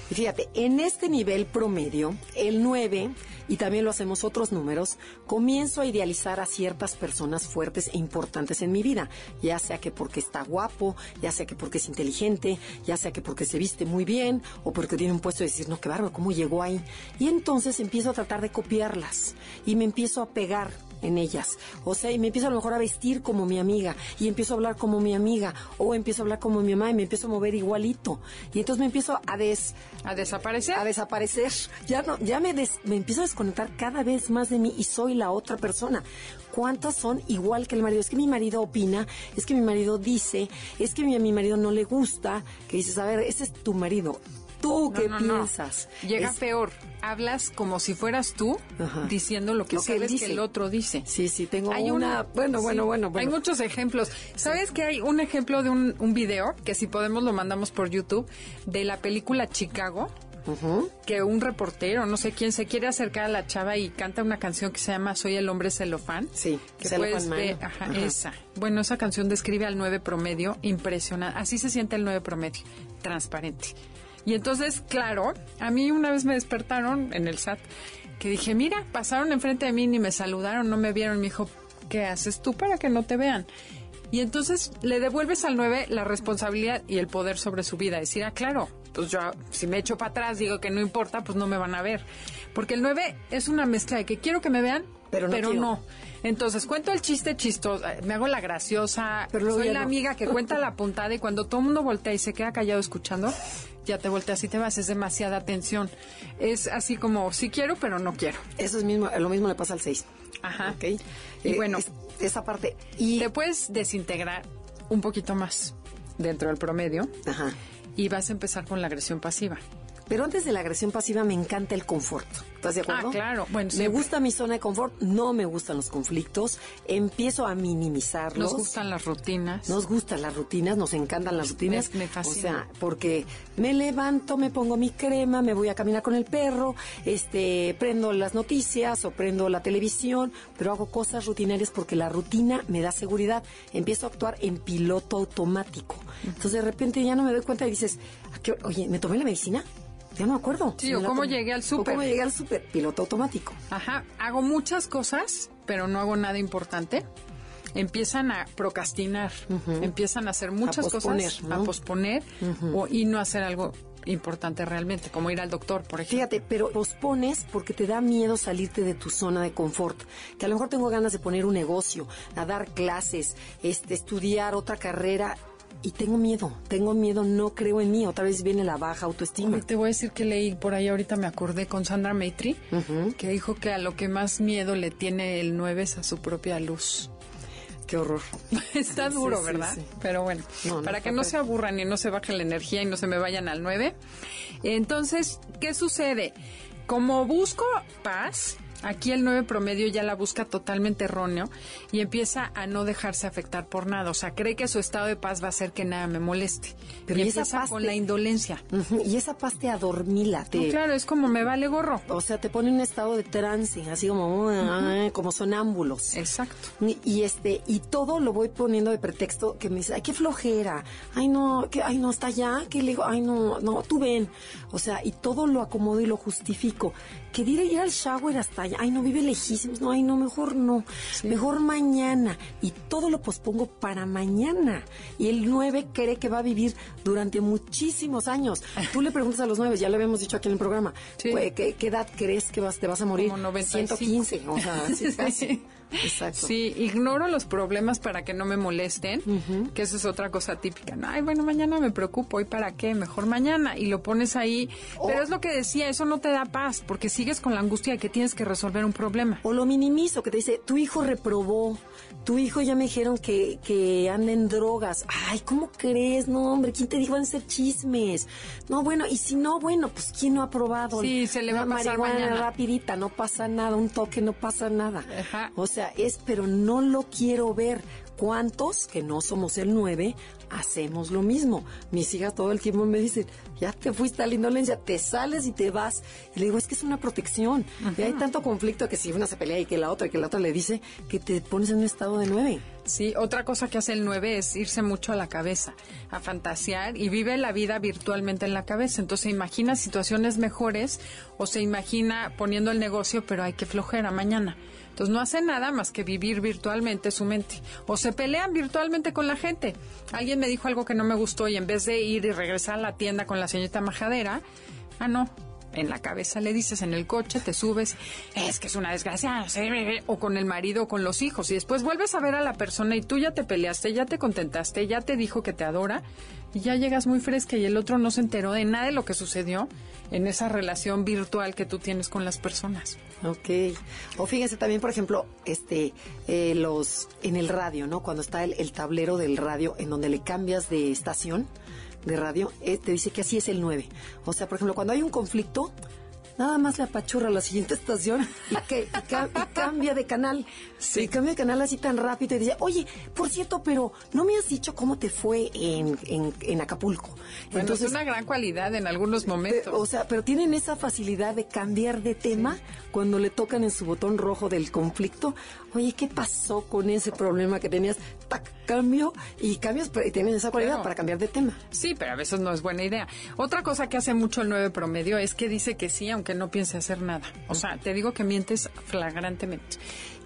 Y fíjate, en este nivel promedio, el 9 y también lo hacemos otros números, comienzo a idealizar a ciertas personas fuertes e importantes en mi vida, ya sea que porque está guapo, ya sea que porque es inteligente, ya sea que porque se viste muy bien o porque tiene un puesto de decir, no, qué bárbaro, ¿cómo llegó ahí? Y entonces empiezo a tratar de copiarlas y me empiezo a pegar en ellas. O sea, y me empiezo a lo mejor a vestir como mi amiga y empiezo a hablar como mi amiga o empiezo a hablar como mi mamá y me empiezo a mover igualito. Y entonces me empiezo a des a desaparecer. A desaparecer. Ya no ya me me empiezo a desconectar cada vez más de mí y soy la otra persona. ¿Cuántas son igual que el marido? Es que mi marido opina, es que mi marido dice, es que a mi marido no le gusta, que dices, a ver, ese es tu marido ¿Tú qué piensas? Llega peor. Hablas como si fueras tú diciendo lo que sabes que, el otro dice. Sí, sí, tengo hay una... Bueno, bueno, bueno, Hay muchos ejemplos. ¿Sabes que hay un ejemplo de un, un video, que si podemos lo mandamos por YouTube, de la película Chicago? que un reportero, no sé quién, se quiere acercar a la chava y canta una canción que se llama Soy el hombre celofán. Sí, que puedes ver, ajá, esa. Bueno, esa canción describe al 9 promedio impresionante. Así se siente el 9 promedio, transparente. Y entonces, claro, a mí una vez me despertaron en el SAT que dije, mira, pasaron enfrente de mí ni me saludaron, no me vieron. Me dijo, ¿qué haces tú para que no te vean? Y entonces le devuelves al 9 la responsabilidad y el poder sobre su vida. Decir, ah, claro, pues yo si me echo para atrás digo que no importa, pues no me van a ver. Porque el 9 es una mezcla de que quiero que me vean, pero no. Pero no. Entonces cuento el chiste chistoso, eh, me hago la graciosa, pero soy la amiga que cuenta la puntada y cuando todo el mundo voltea y se queda callado escuchando, ya te volteas y te vas, es demasiada atención. Es así como, sí quiero, pero no quiero. Eso es mismo, lo mismo le pasa al 6. Ajá. Ok. Y eh, bueno, esa parte. Y te puedes desintegrar un poquito más dentro del promedio. Ajá. Y vas a empezar con la agresión pasiva. Pero antes de la agresión pasiva me encanta el confort. ¿Estás de acuerdo? Ah, claro. Bueno, me gusta mi zona de confort, no me gustan los conflictos, empiezo a minimizarlos. Nos gustan las rutinas. Nos gustan las rutinas, nos encantan las rutinas. Me, fascina. O sea, porque me levanto, me pongo mi crema, me voy a caminar con el perro, este, prendo las noticias o prendo la televisión, pero hago cosas rutinarias porque la rutina me da seguridad. Empiezo a actuar en piloto automático. Entonces de repente ya no me doy cuenta y dices, oye, ¿me tomé la medicina? Ya no me acuerdo. Sí, o cómo llegué al súper. cómo llegué al súper, piloto automático. Ajá, hago muchas cosas, pero no hago nada importante. Empiezan a procrastinar, empiezan a hacer muchas cosas, a posponer y no hacer algo importante realmente, como ir al doctor, por ejemplo. Fíjate, pero pospones porque te da miedo salirte de tu zona de confort. Que a lo mejor tengo ganas de poner un negocio, a dar clases, este, estudiar otra carrera y tengo miedo, tengo miedo, no creo en mí, otra vez viene la baja autoestima. te voy a decir que leí por ahí, ahorita me acordé con Sandra Maitri, que dijo que a lo que más miedo le tiene el 9 es a su propia luz. Qué horror. Está duro, ¿verdad? Pero bueno, para que no se aburran y no se baje la energía y no se me vayan al 9. Entonces, ¿qué sucede? Como busco paz, Aquí el 9 promedio ya la busca totalmente erróneo y empieza a no dejarse afectar por nada. O sea, cree que su estado de paz va a hacer que nada me moleste. Pero y, empieza con la indolencia. Y esa paz te adormila. Te... claro, es como me vale gorro. O sea, te pone en un estado de trance, así como, como sonámbulos. Exacto. Y, este, y todo lo voy poniendo de pretexto que me dice, ay, qué flojera. Ay, no, que, ay, no, está allá. Que le digo, ay, no, no, tú ven. O sea, y todo lo acomodo y lo justifico. Que diré ir al shower hasta allá ay, no, vive lejísimos, no, ay, no, mejor no, mejor mañana. Y todo lo pospongo para mañana. Y el 9 cree que va a vivir durante muchísimos años. Tú le preguntas a los 9, ya lo habíamos dicho aquí en el programa, ¿qué, edad crees que vas, te vas a morir? Como 95. 115, o sea, así casi. Exacto. Sí, ignoro los problemas para que no me molesten, que eso es otra cosa típica. Ay, bueno, mañana me preocupo, ¿y para qué? Mejor mañana. Y lo pones ahí. Pero es lo que decía, eso no te da paz, porque sigues con la angustia de que tienes que resolver un problema. O lo minimizo, que te dice, tu hijo reprobó, tu hijo ya me dijeron que, que anda en drogas. Ay, ¿cómo crees? No, hombre, ¿quién te dijo van a ser chismes? No, bueno, y si no, bueno, pues ¿quién no ha probado? Sí, se le va a pasar mañana. rapidita, no pasa nada, un toque, no pasa nada. Ajá. O sea, es, pero no lo quiero ver. ¿Cuántos, que no somos el 9, hacemos lo mismo? Mis hijas todo el tiempo me dicen, ya te fuiste a la indolencia, te sales y te vas. Y le digo, es que es una protección. Y hay tanto conflicto que si una se pelea y que la otra, y que la otra le dice, que te pones en un estado de 9. Sí, otra cosa que hace el 9 es irse mucho a la cabeza, a fantasear y vive la vida virtualmente en la cabeza. Entonces se imagina situaciones mejores o se imagina poniendo el negocio, pero hay que flojera mañana. Entonces no hace nada más que vivir virtualmente su mente. O se pelean virtualmente con la gente. Alguien me dijo algo que no me gustó y en vez de ir y regresar a la tienda con la señorita majadera, ah, no, en la cabeza le dices en el coche, te subes, es que es una desgracia, o con el marido o con los hijos, y después vuelves a ver a la persona y tú ya te peleaste, ya te contentaste, ya te dijo que te adora, y ya llegas muy fresca y el otro no se enteró de nada de lo que sucedió en esa relación virtual que tú tienes con las personas. Ok. O fíjense también, por ejemplo, este, eh, los, en el radio, ¿no? Cuando está el, el tablero del radio en donde le cambias de estación, de radio, eh, te dice que así es el 9. O sea, por ejemplo, cuando hay un conflicto, nada más le apachurra a la siguiente estación y, que, cambia de canal. Sí. cambia de canal así tan rápido y dice, oye, por cierto, pero no me has dicho cómo te fue en, en, Acapulco. Entonces, es una gran cualidad en algunos momentos. o sea, pero tienen esa facilidad de cambiar de tema cuando le tocan en su botón rojo del conflicto. Oye, ¿qué pasó con ese problema que tenías? Tac, cambio y cambios, y tienen esa cualidad para cambiar de tema. Sí, pero a veces no es buena idea. Otra cosa que hace mucho el 9 promedio es que dice que sí, aunque no piense hacer nada. O sea, te digo que mientes flagrantemente.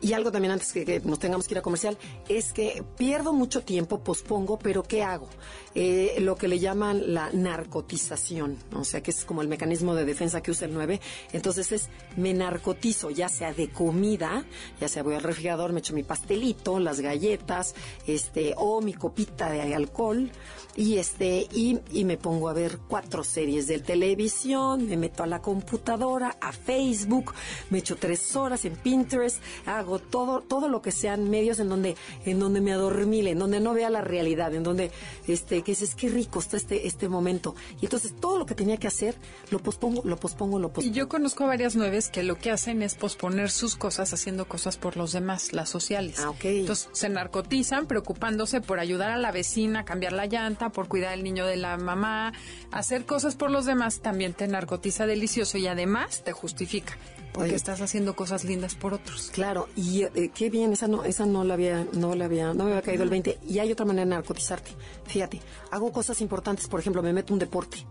Y algo también antes que, nos tengamos que ir a comercial, es que pierdo mucho tiempo, pospongo, pero ¿qué hago? Eh, lo que le llaman la narcotización, o sea, que es como el mecanismo de defensa que usa el 9. Entonces es, me narcotizo, ya sea de comida, ya sea voy al refrigerador, me echo mi pastelito, las galletas, este, o mi copita de alcohol, y este, y, y me pongo a ver cuatro series de televisión, me meto a la computadora, a Facebook, me echo tres horas en Pinterest, hago todo, todo lo que sean medios en donde, en donde me adormile, en donde no vea la realidad, en donde, este, que dices, qué rico está este, este momento. Y entonces todo lo que tenía que hacer, lo pospongo, lo pospongo, lo pospongo. Y yo conozco a varias nueves que lo que hacen es posponer sus cosas haciendo cosas por los demás, las sociales. Ah, ok. Entonces se narcotizan preocupándose por ayudar a la vecina a cambiar la llanta, por cuidar al niño de la mamá, hacer cosas por los demás también te narcotiza delicioso y además te justifica porque Oye. estás haciendo cosas lindas por otros. Claro, y eh, qué bien, esa no, esa no la había, no la había, no me había caído el 20. Y hay otra manera de narcotizarte. Fíjate, hago cosas importantes, por ejemplo, me meto un deporte,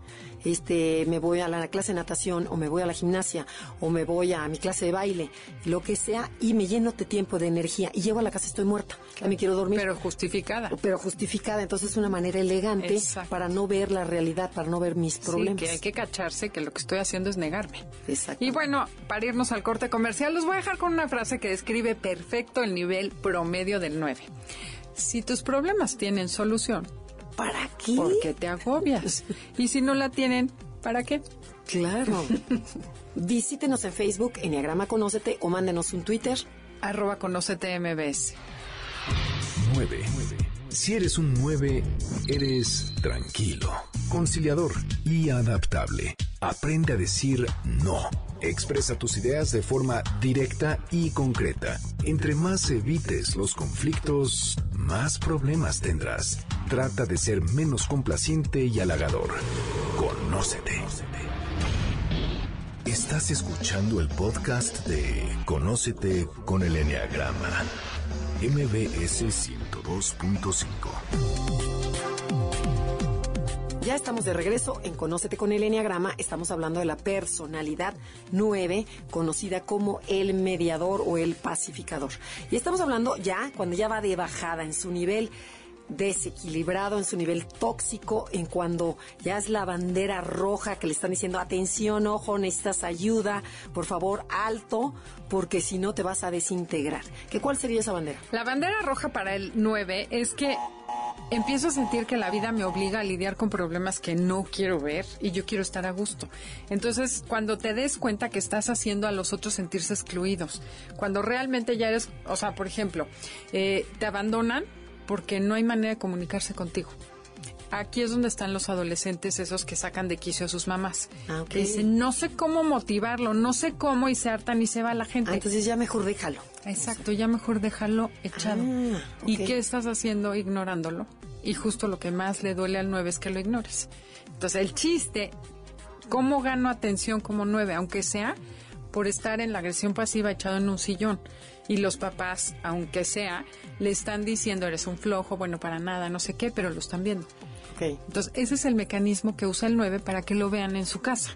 este, me voy a la clase de natación, o me voy a la gimnasia, o me voy a mi clase de baile, lo que sea, y me lleno de tiempo, de energía, y llego a la casa estoy muerta, ya me quiero dormir. Pero justificada. pero justificada, entonces es una manera elegante Exacto. para no ver la realidad, para no ver mis Sí, problemas. que hay que cacharse que lo que estoy haciendo es negarme. Exacto. Y bueno, para irnos al corte comercial, los voy a dejar con una frase que describe perfecto el nivel promedio del 9. Si tus problemas tienen solución, ¿Para qué? ¿por qué te agobias? Y si no la tienen, ¿para qué? Claro. Visítenos en Facebook, Enneagrama Conócete, o mándenos un Twitter. Arroba conócete MBS. 9. Si eres un 9, eres tranquilo, conciliador y adaptable. Aprende a decir no. Expresa tus ideas de forma directa y concreta. Entre más evites los conflictos, más problemas tendrás. Trata de ser menos complaciente y halagador. Conócete. Estás escuchando el podcast de Conócete con el Enneagrama. MBS 102.5. Ya estamos de regreso en Conócete con el Enneagrama. Estamos hablando de la personalidad 9, conocida como el mediador o el pacificador. Y estamos hablando ya cuando ya va de bajada en su nivel desequilibrado, en su nivel tóxico, en cuando ya es la bandera roja que le están diciendo, atención, ojo, necesitas ayuda, por favor, alto, porque si no te vas a desintegrar. ¿Qué cuál sería esa bandera? La bandera roja para el 9 es que empiezo a sentir que la vida me obliga a lidiar con problemas que no quiero ver y yo quiero estar a gusto. Entonces, cuando te des cuenta que estás haciendo a los otros sentirse excluidos, cuando realmente ya eres, o sea, por ejemplo, eh, te abandonan porque no hay manera de comunicarse contigo. Aquí es donde están los adolescentes, esos que sacan de quicio a sus mamás. Ah, dicen, no sé cómo motivarlo, no sé cómo, y se hartan y se va la gente. Ah, entonces ya mejor déjalo. Exacto, ya mejor déjalo echado. Ah, ¿Y qué estás haciendo ignorándolo? Y justo lo que más le duele al 9 es que lo ignores. Entonces, el chiste, ¿cómo gano atención como 9? Aunque sea por estar en la agresión pasiva echado en un sillón. Y los papás, aunque sea, le están diciendo, eres un flojo, bueno, para nada, no sé qué, pero lo están viendo. Ok. Entonces, ese es el mecanismo que usa el 9 para que lo vean en su casa.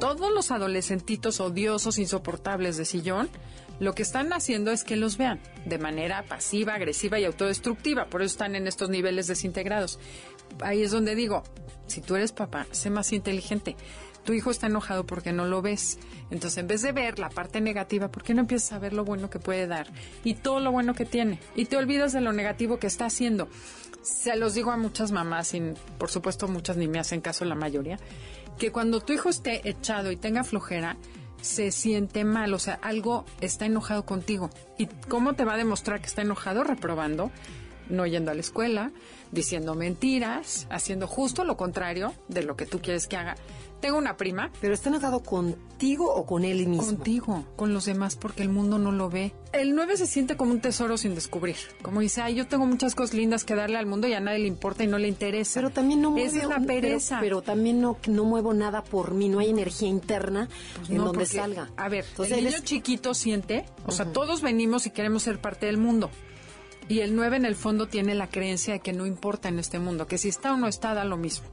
Todos los adolescentitos odiosos, insoportables de sillón, lo que están haciendo es que los vean de manera pasiva, agresiva y autodestructiva. Por eso están en estos niveles desintegrados. Ahí es donde digo, si tú eres papá, sé más inteligente. Tu hijo está enojado porque no lo ves. Entonces, en vez de ver la parte negativa, ¿por qué no empiezas a ver lo bueno que puede dar y todo lo bueno que tiene? Y te olvidas de lo negativo que está haciendo. Se los digo a muchas mamás, y por supuesto muchas ni me hacen caso la mayoría, que cuando tu hijo esté echado y tenga flojera, se siente mal, o sea, algo está enojado contigo. ¿Y cómo te va a demostrar que está enojado? Reprobando, no yendo a la escuela, diciendo mentiras, haciendo justo lo contrario de lo que tú quieres que haga. Tengo una prima ¿Pero está enojado contigo o con él mismo? Contigo, con los demás, porque el mundo no lo ve. El 9 se siente como un tesoro sin descubrir. Como dice, ay, yo tengo muchas cosas lindas que darle al mundo y a nadie le importa y no le interesa. Pero también no mueve, Esa es la pero- pereza. Pero, también no, no muevo nada por mí, no hay energía interna Pues en no, donde porque, salga. A ver, Entonces, el niño es- chiquito siente, o sea, todos venimos y queremos ser parte del mundo. Y el 9 en el fondo tiene la creencia de que no importa en este mundo, que si está o no está, da lo mismo.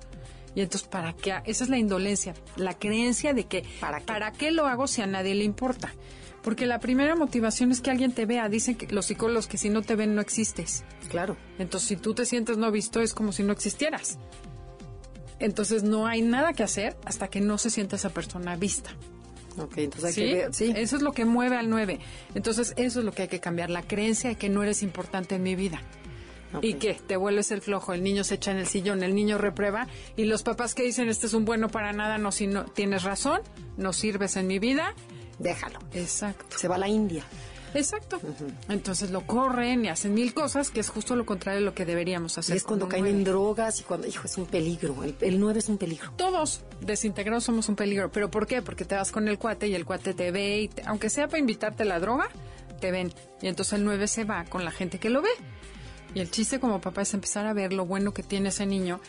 Y entonces, ¿para qué? Esa es la indolencia, la creencia de que, ¿Para qué? lo hago si a nadie le importa? Porque la primera motivación es que alguien te vea. Dicen que los psicólogos que si no te ven no existes. Claro. Entonces, si tú te sientes no visto, es como si no existieras. Entonces, no hay nada que hacer hasta que no se sienta esa persona vista. Ok, entonces hay ¿Sí? que ver. Sí. Eso es lo que mueve al 9. Entonces, eso es lo que hay que cambiar, la creencia de que no eres importante en mi vida. ¿Y qué? Te vuelves el flojo, el niño se echa en el sillón, el niño reprueba y los papás que dicen, este es un bueno para nada, no, si no tienes razón, no sirves en mi vida. Déjalo. Exacto. Se va a la India. Exacto. Entonces lo corren y hacen mil cosas, que es justo lo contrario de lo que deberíamos hacer. Y es cuando caen en drogas y cuando, hijo, es un peligro. El, el 9 es un peligro. Todos desintegrados somos un peligro. ¿Pero por qué? Porque te vas con el cuate y el cuate te ve y aunque sea para invitarte la droga, te ven. Y entonces el 9 se va con la gente que lo ve. Y el chiste como papá es empezar a ver lo bueno que tiene ese niño.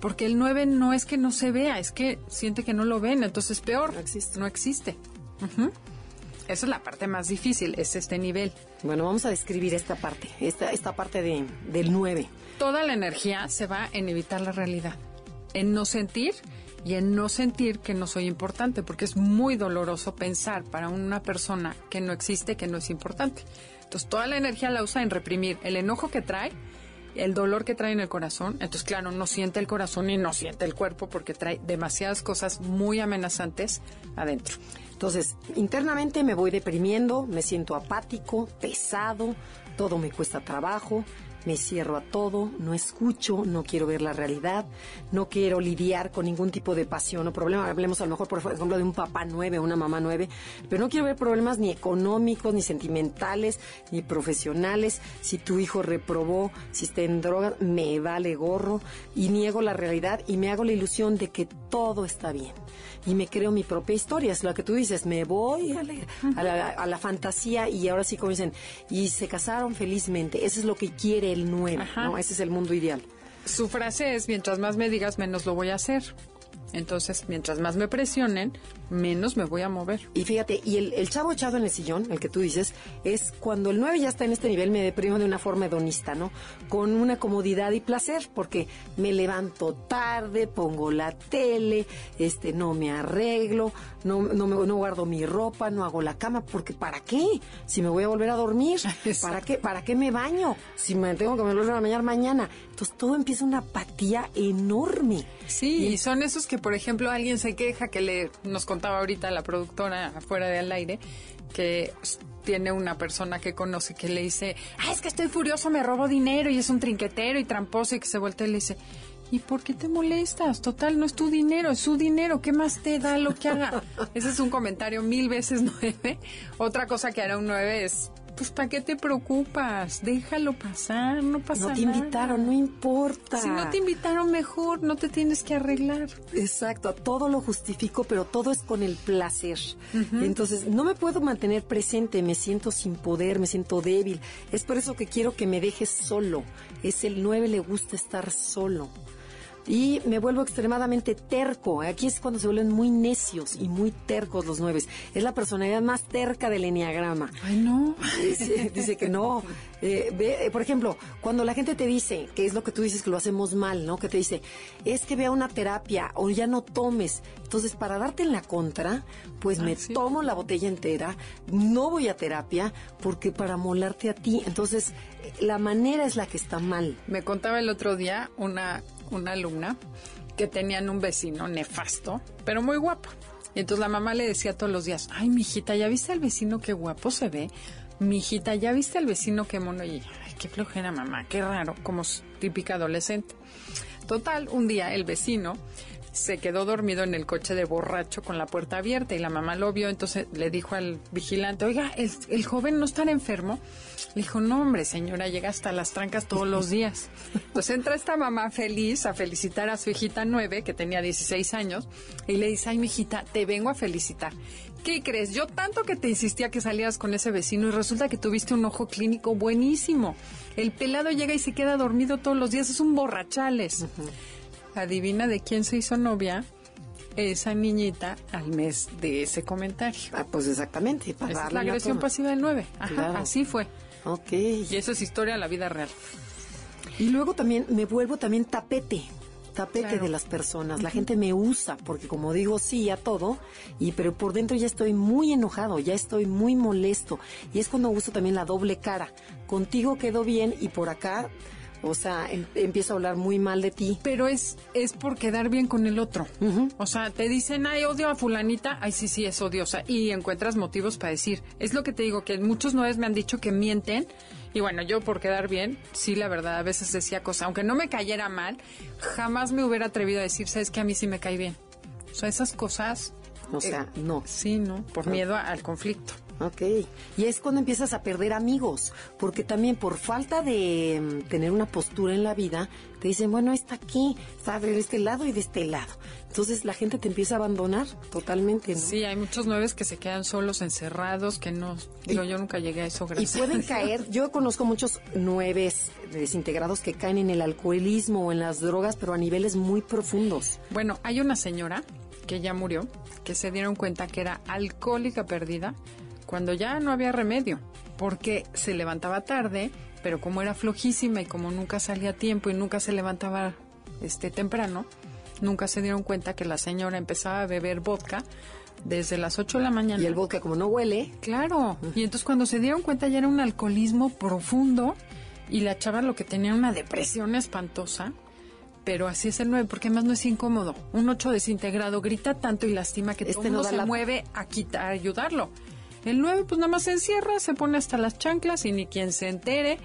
Porque el 9 no es que no se vea, es que siente que no lo ven, entonces peor. No existe. No existe. Esa es la parte más difícil, es este nivel. Bueno, vamos a describir esta parte, esta, esta parte de, del 9. Toda la energía se va en evitar la realidad, en no sentir y en no sentir que no soy importante, porque es muy doloroso pensar para una persona que no existe, que no es importante. Entonces, toda la energía la usa en reprimir el enojo que trae, el dolor que trae en el corazón. Entonces, claro, no siente el corazón y no siente el cuerpo porque trae demasiadas cosas muy amenazantes adentro. Entonces, internamente me voy deprimiendo, me siento apático, pesado, todo me cuesta trabajo, me cierro a todo, no escucho, no quiero ver la realidad, no quiero lidiar con ningún tipo de pasión o problema. Hablemos a lo mejor, por ejemplo, de un papá nueve una mamá nueve, pero no quiero ver problemas ni económicos, ni sentimentales, ni profesionales. Si tu hijo reprobó, si está en droga, me vale gorro y niego la realidad y me hago la ilusión de que todo está bien. Y me creo mi propia historia, es lo que tú dices, me voy a la- a la fantasía y ahora sí como dicen, y se casaron felizmente, eso es lo que quiere el nueve, Ajá. ¿no? Ese es el mundo ideal. Su frase es, mientras más me digas, menos lo voy a hacer. Entonces, mientras más me presionen, menos me voy a mover. Y fíjate, y el, el chavo echado en el sillón, el que tú dices, es cuando el 9 ya está en este nivel, me deprimo de una forma hedonista, ¿no? Con una comodidad y placer, porque me levanto tarde, pongo la tele, este, no me arreglo, no, no, me, no guardo mi ropa, no hago la cama, porque ¿para qué? Si me voy a volver a dormir, ¿para qué? ¿Para qué me baño? Si me tengo que volver a bañar mañana. Entonces todo empieza una apatía enorme. Sí, y son esos que, por ejemplo, alguien se queja que le nos contaba ahorita la productora afuera de al aire que tiene una persona que conoce que le dice, ah, es que estoy furioso, me robo dinero y es un trinquetero y tramposo y que se voltea y le dice, ¿y por qué te molestas? Total, no es tu dinero, es su dinero, ¿qué más te da lo que haga? Ese es un comentario mil veces nueve. Otra cosa que hará un nueve es, pues, ¿para qué te preocupas? Déjalo pasar, no pasa No te nada. invitaron, no importa. Si no te invitaron mejor, no te tienes que arreglar. Exacto, todo lo justifico, pero todo es con el placer. Entonces, no me puedo mantener presente, me siento sin poder, me siento débil. Es por eso que quiero que me dejes solo. Es el 9, le gusta estar solo. Y me vuelvo extremadamente terco. Aquí es cuando se vuelven muy necios y muy tercos los nueves. Es la personalidad más terca del enneagrama. Ay, no. Dice, dice que no. Eh, ve, eh, por ejemplo, cuando la gente te dice, que es lo que tú dices que lo hacemos mal, ¿no? Que te dice, es que vea una terapia o ya no tomes. Entonces, para darte en la contra, pues me sí. tomo la botella entera, no voy a terapia, porque para molarte a ti. Entonces, eh, la manera es la que está mal. Me contaba el otro día una, una alumna que tenían un vecino nefasto, pero muy guapo. Y entonces la mamá le decía todos los días, ay, mijita, ¿ya viste al vecino qué guapo se ve? Mijita, ¿ya viste al vecino qué mono? Y ay, qué flojera, mamá, qué raro, como típica adolescente. Total, un día el vecino se quedó dormido en el coche de borracho con la puerta abierta y la mamá lo vio, entonces le dijo al vigilante, oiga, ¿el, joven no estará enfermo? Le dijo, no, hombre, señora, llega hasta las trancas todos los días. Entonces entra esta mamá feliz a felicitar a su hijita nueve, que tenía 16 años, y le dice, ay, mi hijita, te vengo a felicitar. ¿Qué crees? Yo tanto que te insistía que salieras con ese vecino y resulta que tuviste un ojo clínico buenísimo. El pelado llega y se queda dormido todos los días, es un borrachales. Adivina de quién se hizo novia esa niñita al mes de ese comentario. Ah, pues exactamente. Para Esa es la agresión pasiva del 9. Ajá, Claro. así fue. Ok. Y eso es historia de la vida real. Y luego también me vuelvo también tapete, tapete Claro. de las personas. La gente me usa porque como digo sí a todo, y pero por dentro ya estoy muy enojado, ya estoy muy molesto. Y es cuando uso también la doble cara. Contigo quedó bien y por acá, o sea, em- empiezo a hablar muy mal de ti. Pero es, es por quedar bien con el otro. O sea, te dicen, ay, odio a fulanita, ay, sí, sí, es odiosa. Y encuentras motivos para decir. Es lo que te digo, que muchos nueves me han dicho que mienten Y bueno, yo por quedar bien, sí, la verdad, a veces decía cosas, aunque no me cayera mal, jamás me hubiera atrevido a decir, sabes que a mí sí me cae bien. O sea, esas cosas... O sea, eh, no. Sí, no, por miedo al conflicto. Ok. Y es cuando empiezas a perder amigos, porque también por falta de mm, tener una postura en la vida, te dicen, bueno, está aquí, está de este lado y de este lado. Entonces la gente te empieza a abandonar totalmente, ¿no? Sí, hay muchos nueves que se quedan solos, encerrados, que no... Digo, yo nunca llegué a eso, Y gracias. pueden caer, yo conozco muchos nueves desintegrados que caen en el alcoholismo o en las drogas, pero a niveles muy profundos. Bueno, hay una señora que ya murió, que se dieron cuenta que era alcohólica perdida cuando ya no había remedio, porque se levantaba tarde, pero como era flojísima y como nunca salía a tiempo y nunca se levantaba este temprano, nunca se dieron cuenta que la señora empezaba a beber vodka desde las 8 de la mañana. Y el vodka como no huele, Claro. Y entonces cuando se dieron cuenta ya era un alcoholismo profundo y la chava lo que tenía era una depresión espantosa. Pero así es el 9, porque además no es incómodo. Un 8 desintegrado grita tanto y lastima que Este todo no mundo se la- mueve a quitar, a ayudarlo. El 9 pues nada más se encierra, se pone hasta las chanclas y ni quien se entere.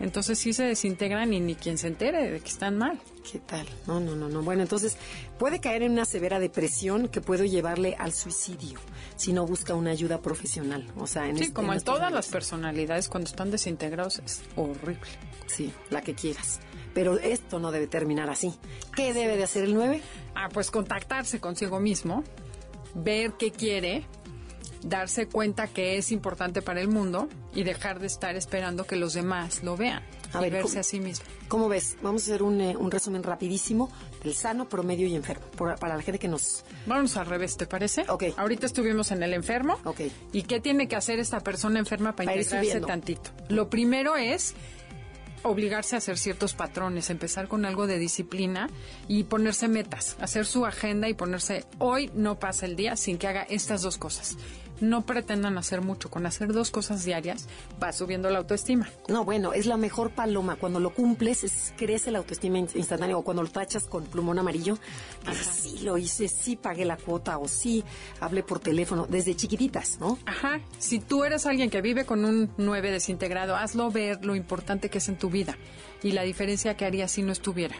Entonces sí se desintegran y ni quien se entere de que están mal. ¿Qué tal? No, no, no, no. Bueno, entonces puede caer en una severa depresión que puede llevarle al suicidio si no busca una ayuda profesional. O sea, en Sí, este- como en todas las personalidades, cuando están desintegrados es horrible. Sí, la que quieras. Pero esto no debe terminar así. ¿Qué debe de hacer el 9? Ah, pues contactarse consigo mismo, ver qué quiere, darse cuenta que es importante para el mundo y dejar de estar esperando que los demás lo vean A y ver, verse a sí mismo. ¿Cómo ves? Vamos a hacer un, eh, un resumen rapidísimo del sano, promedio y enfermo. por- para la gente que nos... Vamos al revés, ¿te parece? Ok. Ahorita estuvimos en el enfermo. Ok. ¿Y qué tiene que hacer esta persona enferma para Para integrarse tantito? Lo primero es obligarse a hacer ciertos patrones, empezar con algo de disciplina y ponerse metas, hacer su agenda y ponerse, hoy no pasa el día sin que haga estas dos cosas. No pretendan hacer mucho, con hacer dos cosas diarias va subiendo la autoestima. No, bueno, es la mejor paloma. Cuando lo cumples, es- crece la autoestima in- instantánea. O cuando lo tachas con plumón amarillo, dices, sí lo hice, sí pagué la cuota o sí hablé por teléfono. Desde chiquititas, ¿no? Ajá, si tú eres alguien que vive con un 9 desintegrado, hazlo ver lo importante que es en tu vida y la diferencia que haría si no estuviera.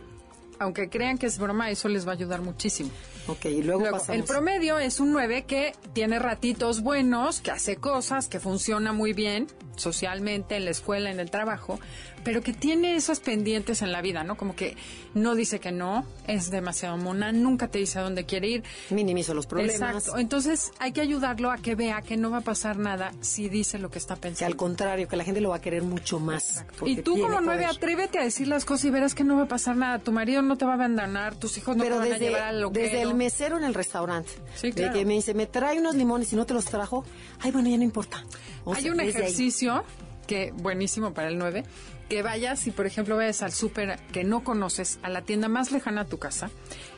Aunque crean que es broma, eso les va a ayudar muchísimo. Ok, y luego, Luego, pasamos... el promedio es un 9 que tiene ratitos buenos, que hace cosas, que funciona muy bien socialmente, en la escuela, en el trabajo, pero que tiene esas pendientes en la vida, ¿no? Como que no dice que no, es demasiado mona, nunca te dice a dónde quiere ir. Minimizo los problemas. Exacto. Entonces hay que ayudarlo a que vea que no va a pasar nada si dice lo que está Que pensando. al contrario, que la gente lo va a querer mucho más. Y tú como nueve, atrévete a decir las cosas y verás que no va a pasar nada. Tu marido no te va a abandonar, tus hijos no Pero te van desde, a llevar al loquero. desde el mesero en el restaurante, Sí, de claro. que me dice, me trae unos limones y no te los trajo, ay, bueno, ya no importa. O Hay un ahí. ejercicio que buenísimo para el 9, que vayas y por ejemplo vayas al súper que no conoces, a la tienda más lejana a tu casa,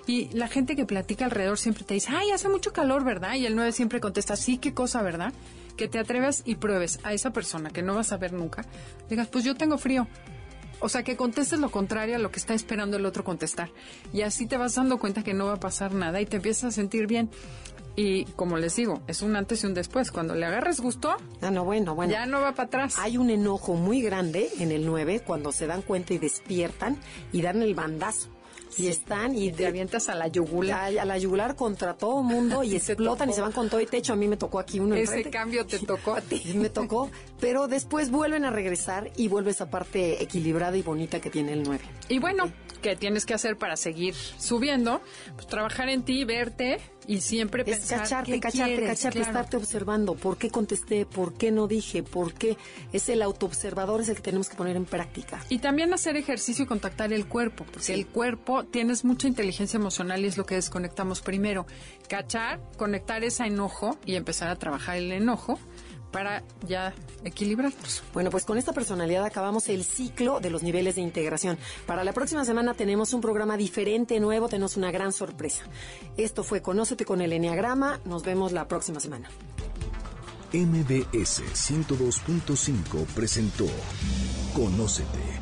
y la gente que platica alrededor siempre te dice, ay, hace mucho calor, ¿verdad? Y el 9 siempre contesta, sí, qué cosa, ¿verdad? Que te atrevas y pruebes a esa persona que no vas a ver nunca, digas, pues yo tengo frío. O sea, que contestes lo contrario a lo que está esperando el otro contestar. Y así te vas dando cuenta que no va a pasar nada y te empiezas a sentir bien. Y como les digo, es un antes y un después. Cuando le agarres gusto, Ah, no, bueno, bueno. ya no va para atrás. Hay un enojo muy grande en el 9 cuando se dan cuenta y despiertan y dan el bandazo. Y están y te avientas a la yugular. a, a la yugular contra todo mundo y explotan y se van con todo y techo. A mí me tocó aquí uno Ese enfrente. cambio te tocó a ti. Me tocó, pero después vuelven a regresar y vuelve esa parte equilibrada y bonita que tiene el 9. Y bueno, ¿qué tienes que hacer para seguir subiendo? Pues trabajar en ti, verte y siempre Es pensar cacharte, qué cacharte, quieres, cacharte, claro. estarte observando. ¿Por qué contesté? ¿Por qué no dije? ¿Por qué? Es el autoobservador, es el que tenemos que poner en práctica. Y también hacer ejercicio y contactar el cuerpo, porque el cuerpo tienes mucha inteligencia emocional y es lo que desconectamos primero. Cachar, conectar ese enojo y empezar a trabajar el enojo para ya equilibrarnos. Bueno, pues con esta personalidad acabamos el ciclo de los niveles de integración. Para la próxima semana tenemos un programa diferente, nuevo, tenemos una gran sorpresa. Esto fue Conócete con el Enneagrama. Nos vemos la próxima semana. MBS 102.5 presentó Conócete.